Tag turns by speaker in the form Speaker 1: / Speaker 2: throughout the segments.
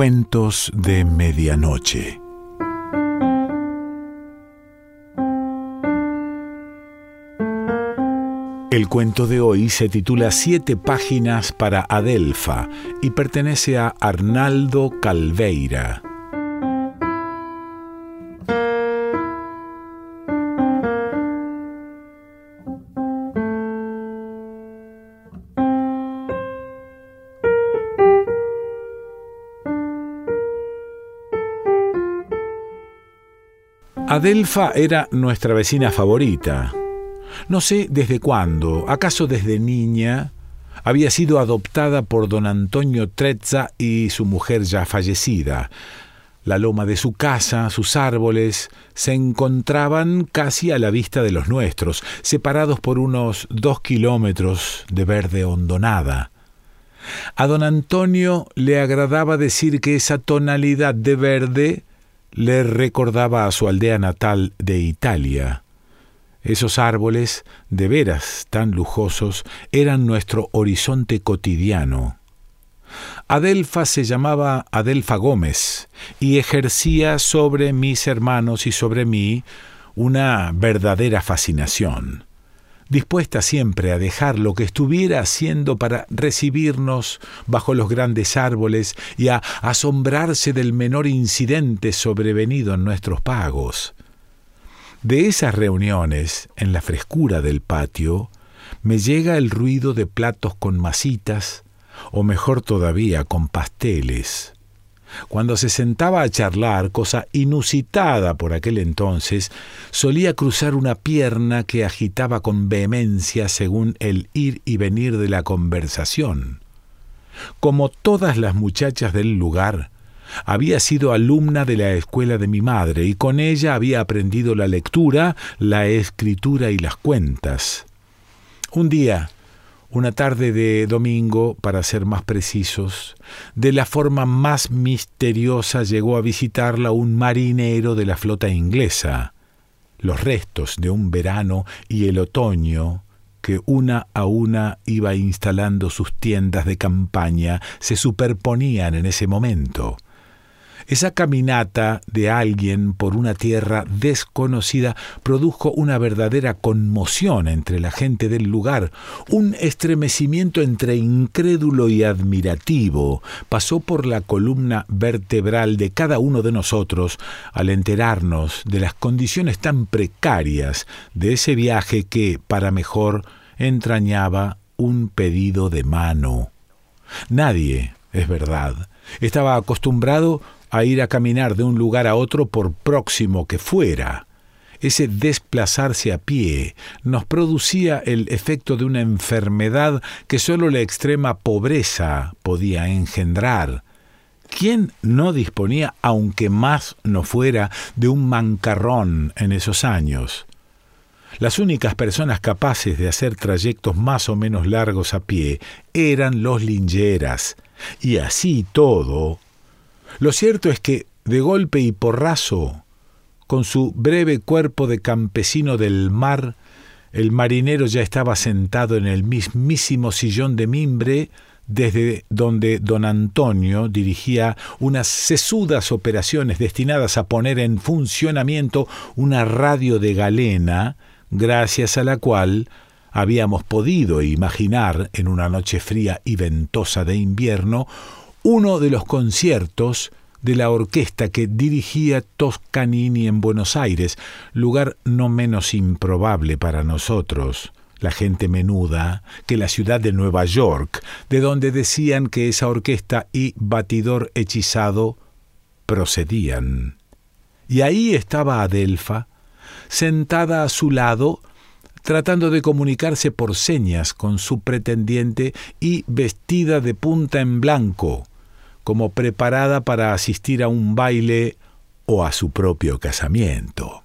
Speaker 1: Cuentos de Medianoche. El cuento de hoy se titula Siete páginas para Adelfa y pertenece a Arnaldo Calveira. Adelfa era nuestra vecina favorita. No sé desde cuándo, acaso desde niña, había sido adoptada por don Antonio Trezza y su mujer ya fallecida. La loma de su casa, sus árboles, se encontraban casi a la vista de los nuestros, separados por unos dos kilómetros de verde hondonada. A don Antonio le agradaba decir que esa tonalidad de verde le recordaba a su aldea natal de Italia. Esos árboles, de veras tan lujosos, eran nuestro horizonte cotidiano. Adelfa se llamaba Adelfa Gómez y ejercía sobre mis hermanos y sobre mí una verdadera fascinación dispuesta siempre a dejar lo que estuviera haciendo para recibirnos bajo los grandes árboles y a asombrarse del menor incidente sobrevenido en nuestros pagos. De esas reuniones, en la frescura del patio, me llega el ruido de platos con masitas, o mejor todavía, con pasteles. Cuando se sentaba a charlar, cosa inusitada por aquel entonces, solía cruzar una pierna que agitaba con vehemencia según el ir y venir de la conversación. Como todas las muchachas del lugar, había sido alumna de la escuela de mi madre y con ella había aprendido la lectura, la escritura y las cuentas. Un día, una tarde de domingo, para ser más precisos, de la forma más misteriosa llegó a visitarla un marinero de la flota inglesa. Los restos de un verano y el otoño, que una a una iba instalando sus tiendas de campaña, se superponían en ese momento. Esa caminata de alguien por una tierra desconocida produjo una verdadera conmoción entre la gente del lugar, un estremecimiento entre incrédulo y admirativo pasó por la columna vertebral de cada uno de nosotros al enterarnos de las condiciones tan precarias de ese viaje que, para mejor, entrañaba un pedido de mano. Nadie, es verdad, estaba acostumbrado a ir a caminar de un lugar a otro por próximo que fuera. Ese desplazarse a pie nos producía el efecto de una enfermedad que sólo la extrema pobreza podía engendrar. ¿Quién no disponía, aunque más no fuera, de un mancarrón en esos años? Las únicas personas capaces de hacer trayectos más o menos largos a pie eran los lingeras, y así todo, lo cierto es que, de golpe y porrazo, con su breve cuerpo de campesino del mar, el marinero ya estaba sentado en el mismísimo sillón de mimbre desde donde don Antonio dirigía unas sesudas operaciones destinadas a poner en funcionamiento una radio de galena, gracias a la cual habíamos podido imaginar en una noche fría y ventosa de invierno uno de los conciertos de la orquesta que dirigía Toscanini en Buenos Aires, lugar no menos improbable para nosotros, la gente menuda, que la ciudad de Nueva York, de donde decían que esa orquesta y batidor hechizado procedían. Y ahí estaba Adelfa, sentada a su lado, tratando de comunicarse por señas con su pretendiente y vestida de punta en blanco, como preparada para asistir a un baile o a su propio casamiento.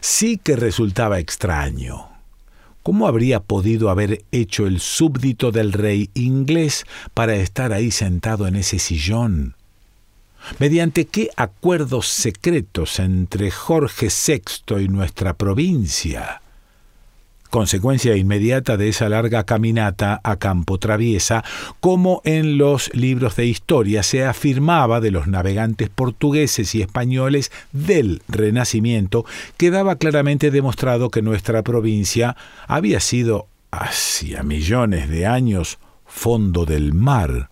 Speaker 1: Sí que resultaba extraño. ¿Cómo habría podido haber hecho el súbdito del rey inglés para estar ahí sentado en ese sillón? ¿Mediante qué acuerdos secretos entre Jorge VI y nuestra provincia? Consecuencia inmediata de esa larga caminata a campo traviesa, como en los libros de historia se afirmaba de los navegantes portugueses y españoles del Renacimiento, quedaba claramente demostrado que nuestra provincia había sido, hacía millones de años, fondo del mar.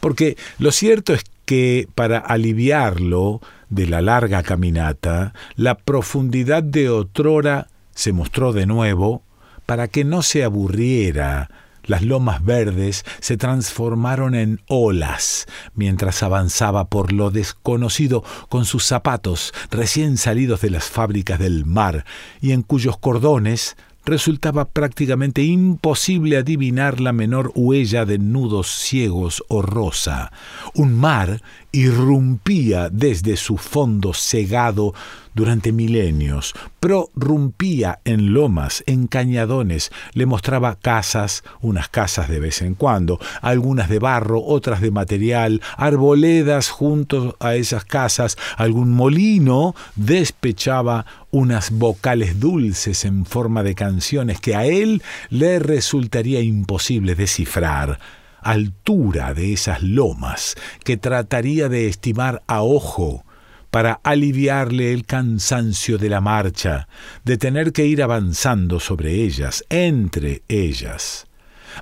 Speaker 1: Porque lo cierto es que para aliviarlo de la larga caminata, la profundidad de otrora se mostró de nuevo para que no se aburriera. Las lomas verdes se transformaron en olas mientras avanzaba por lo desconocido con sus zapatos recién salidos de las fábricas del mar y en cuyos cordones resultaba prácticamente imposible adivinar la menor huella de nudos ciegos o rosa. Un mar irrumpía desde su fondo cegado durante milenios, prorrumpía en lomas, en cañadones, le mostraba casas, unas casas de vez en cuando, algunas de barro, otras de material, arboledas junto a esas casas, algún molino despechaba unas vocales dulces en forma de canciones que a él le resultaría imposible descifrar. Altura de esas lomas que trataría de estimar a ojo para aliviarle el cansancio de la marcha, de tener que ir avanzando sobre ellas, entre ellas.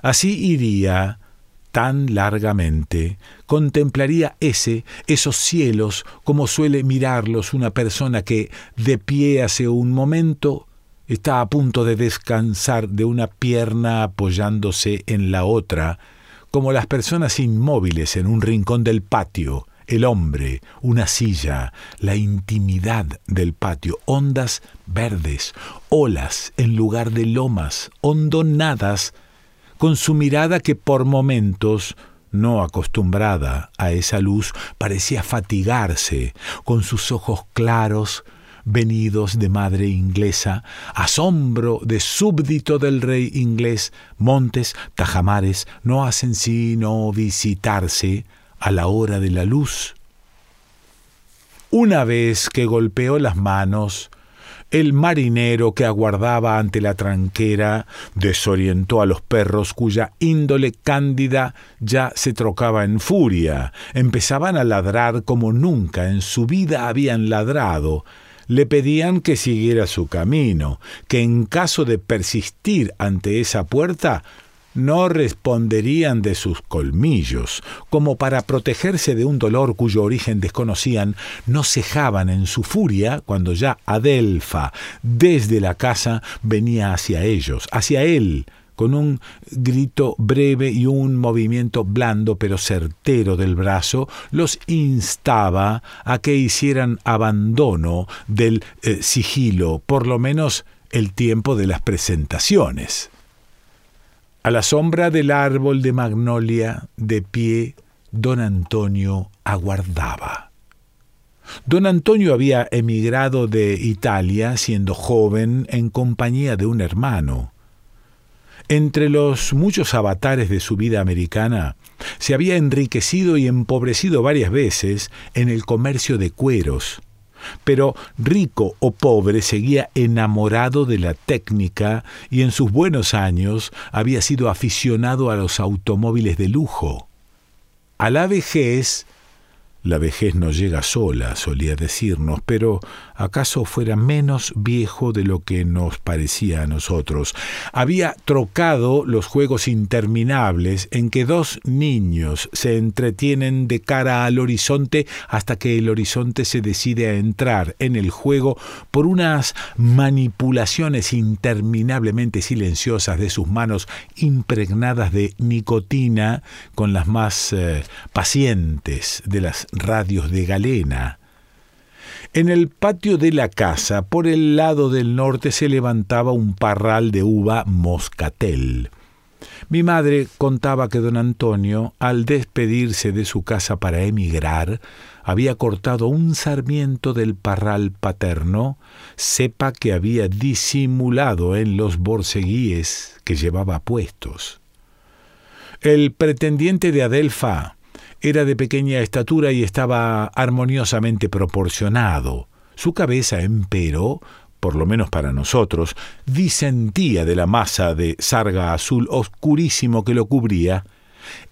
Speaker 1: Así iría tan largamente, contemplaría ese, esos cielos, como suele mirarlos una persona que, de pie hace un momento, está a punto de descansar de una pierna apoyándose en la otra, como las personas inmóviles en un rincón del patio, el hombre, una silla, la intimidad del patio, ondas verdes, olas en lugar de lomas, hondonadas, con su mirada que por momentos, no acostumbrada a esa luz, parecía fatigarse, con sus ojos claros, venidos de madre inglesa, asombro de súbdito del rey inglés, montes, tajamares, no hacen sino visitarse a la hora de la luz. Una vez que golpeó las manos, el marinero que aguardaba ante la tranquera desorientó a los perros cuya índole cándida ya se trocaba en furia. Empezaban a ladrar como nunca en su vida habían ladrado, le pedían que siguiera su camino, que en caso de persistir ante esa puerta, no responderían de sus colmillos, como para protegerse de un dolor cuyo origen desconocían, no cejaban en su furia cuando ya Adelfa, desde la casa, venía hacia ellos, hacia él, con un grito breve y un movimiento blando pero certero del brazo, los instaba a que hicieran abandono del eh, sigilo, por lo menos el tiempo de las presentaciones. A la sombra del árbol de magnolia, de pie, don Antonio aguardaba. Don Antonio había emigrado de Italia siendo joven en compañía de un hermano. Entre los muchos avatares de su vida americana, se había enriquecido y empobrecido varias veces en el comercio de cueros, pero rico o pobre seguía enamorado de la técnica y en sus buenos años había sido aficionado a los automóviles de lujo. A la vejez la vejez no llega sola, solía decirnos, pero acaso fuera menos viejo de lo que nos parecía a nosotros. Había trocado los juegos interminables en que dos niños se entretienen de cara al horizonte hasta que el horizonte se decide a entrar en el juego por unas manipulaciones interminablemente silenciosas de sus manos impregnadas de nicotina con las más eh, pacientes de las radios de galena. En el patio de la casa, por el lado del norte, se levantaba un parral de uva moscatel. Mi madre contaba que don Antonio, al despedirse de su casa para emigrar, había cortado un sarmiento del parral paterno, cepa que había disimulado en los borceguíes que llevaba puestos. El pretendiente de Adelfa, era de pequeña estatura y estaba armoniosamente proporcionado. Su cabeza, empero, por lo menos para nosotros, disentía de la masa de sarga azul oscurísimo que lo cubría,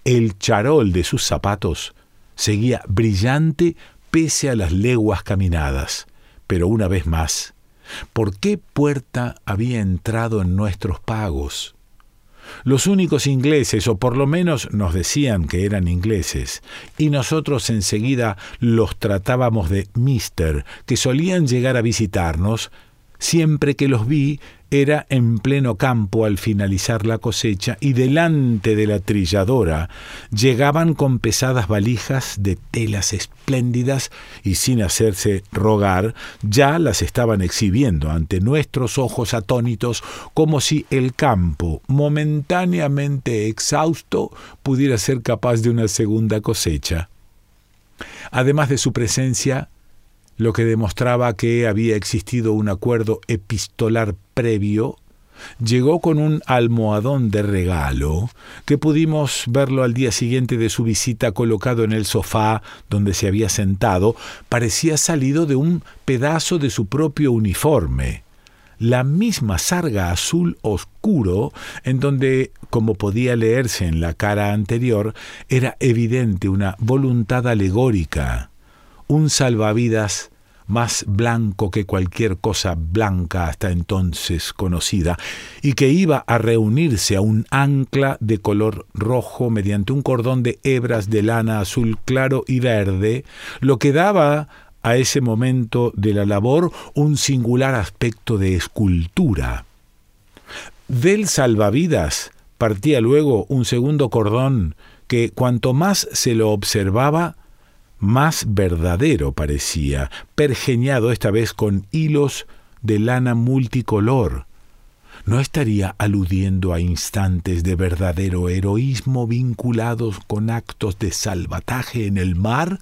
Speaker 1: el charol de sus zapatos seguía brillante pese a las leguas caminadas. Pero una vez más, ¿por qué puerta había entrado en nuestros pagos? Los únicos ingleses, o por lo menos nos decían que eran ingleses, y nosotros enseguida los tratábamos de mister, que solían llegar a visitarnos, siempre que los vi era en pleno campo al finalizar la cosecha y delante de la trilladora llegaban con pesadas valijas de telas espléndidas y sin hacerse rogar ya las estaban exhibiendo ante nuestros ojos atónitos como si el campo, momentáneamente exhausto, pudiera ser capaz de una segunda cosecha. Además de su presencia, lo que demostraba que había existido un acuerdo epistolar previo, llegó con un almohadón de regalo, que pudimos verlo al día siguiente de su visita colocado en el sofá donde se había sentado, parecía salido de un pedazo de su propio uniforme. La misma sarga azul oscuro, en donde, como podía leerse en la cara anterior, era evidente una voluntad alegórica, un salvavidas más blanco que cualquier cosa blanca hasta entonces conocida, y que iba a reunirse a un ancla de color rojo mediante un cordón de hebras de lana azul claro y verde, lo que daba a ese momento de la labor un singular aspecto de escultura. Del salvavidas partía luego un segundo cordón que cuanto más se lo observaba, más verdadero parecía, pergeñado esta vez con hilos de lana multicolor. ¿No estaría aludiendo a instantes de verdadero heroísmo vinculados con actos de salvataje en el mar?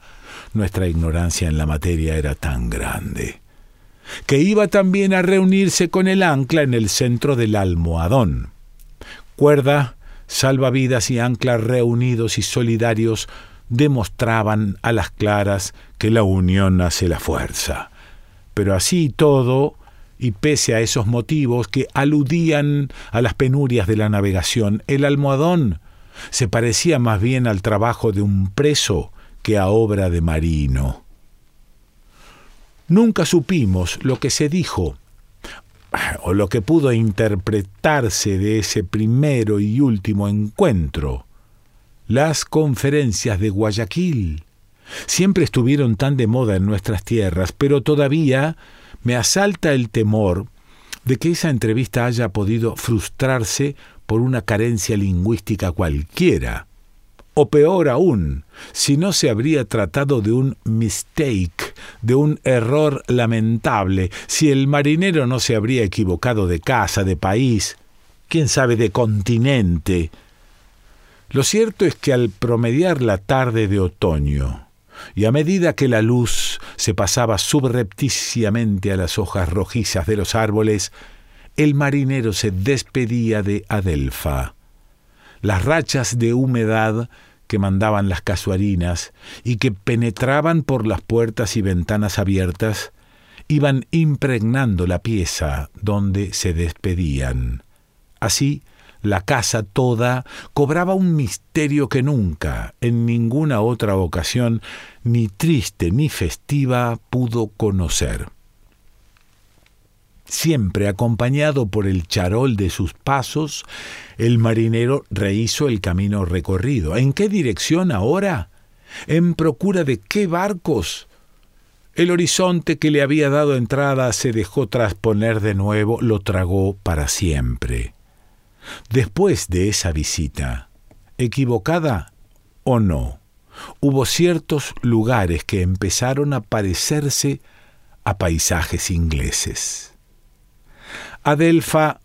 Speaker 1: Nuestra ignorancia en la materia era tan grande. Que iba también a reunirse con el ancla en el centro del almohadón. Cuerda, salvavidas y ancla reunidos y solidarios demostraban a las claras que la unión hace la fuerza. Pero así todo, y pese a esos motivos que aludían a las penurias de la navegación, el almohadón se parecía más bien al trabajo de un preso que a obra de marino. Nunca supimos lo que se dijo, o lo que pudo interpretarse de ese primero y último encuentro. Las conferencias de Guayaquil siempre estuvieron tan de moda en nuestras tierras, pero todavía me asalta el temor de que esa entrevista haya podido frustrarse por una carencia lingüística cualquiera. O peor aún, si no se habría tratado de un mistake, de un error lamentable, si el marinero no se habría equivocado de casa, de país, quién sabe, de continente, lo cierto es que al promediar la tarde de otoño, y a medida que la luz se pasaba subrepticiamente a las hojas rojizas de los árboles, el marinero se despedía de Adelfa. Las rachas de humedad que mandaban las casuarinas y que penetraban por las puertas y ventanas abiertas iban impregnando la pieza donde se despedían. Así, la casa toda cobraba un misterio que nunca, en ninguna otra ocasión, ni triste ni festiva, pudo conocer. Siempre acompañado por el charol de sus pasos, el marinero rehizo el camino recorrido. ¿En qué dirección ahora? ¿En procura de qué barcos? El horizonte que le había dado entrada se dejó trasponer de nuevo, lo tragó para siempre. Después de esa visita, equivocada o no, hubo ciertos lugares que empezaron a parecerse a paisajes ingleses. Adelfa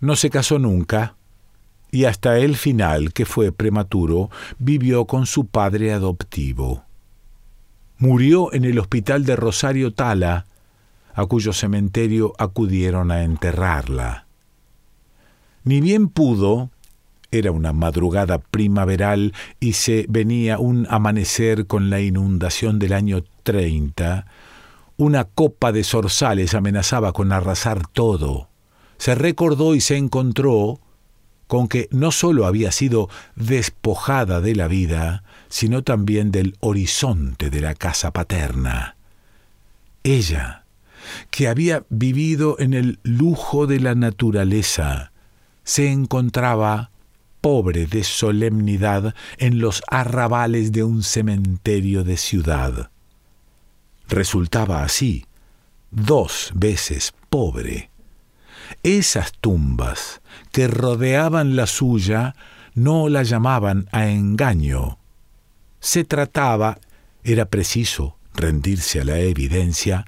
Speaker 1: no se casó nunca y hasta el final, que fue prematuro, vivió con su padre adoptivo. Murió en el hospital de Rosario Tala, a cuyo cementerio acudieron a enterrarla. Ni bien pudo, era una madrugada primaveral y se venía un amanecer con la inundación del año 30, una copa de zorzales amenazaba con arrasar todo. Se recordó y se encontró con que no sólo había sido despojada de la vida, sino también del horizonte de la casa paterna. Ella, que había vivido en el lujo de la naturaleza, se encontraba pobre de solemnidad en los arrabales de un cementerio de ciudad. Resultaba así, dos veces pobre. Esas tumbas que rodeaban la suya no la llamaban a engaño. Se trataba, era preciso rendirse a la evidencia,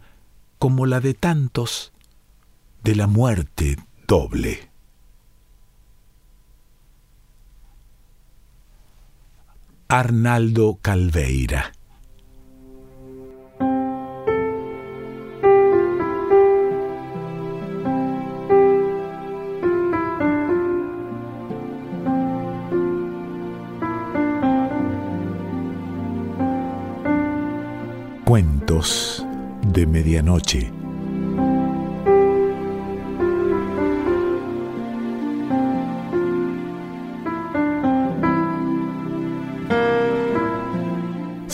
Speaker 1: como la de tantos, de la muerte doble. Arnaldo Calveira. Cuentos de Medianoche.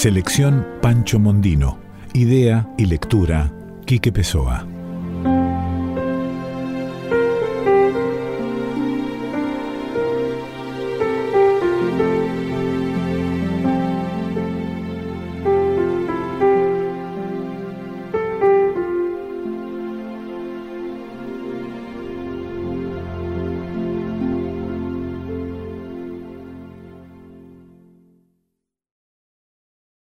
Speaker 1: Selección Pancho Mondino. Idea y lectura Quique Pessoa.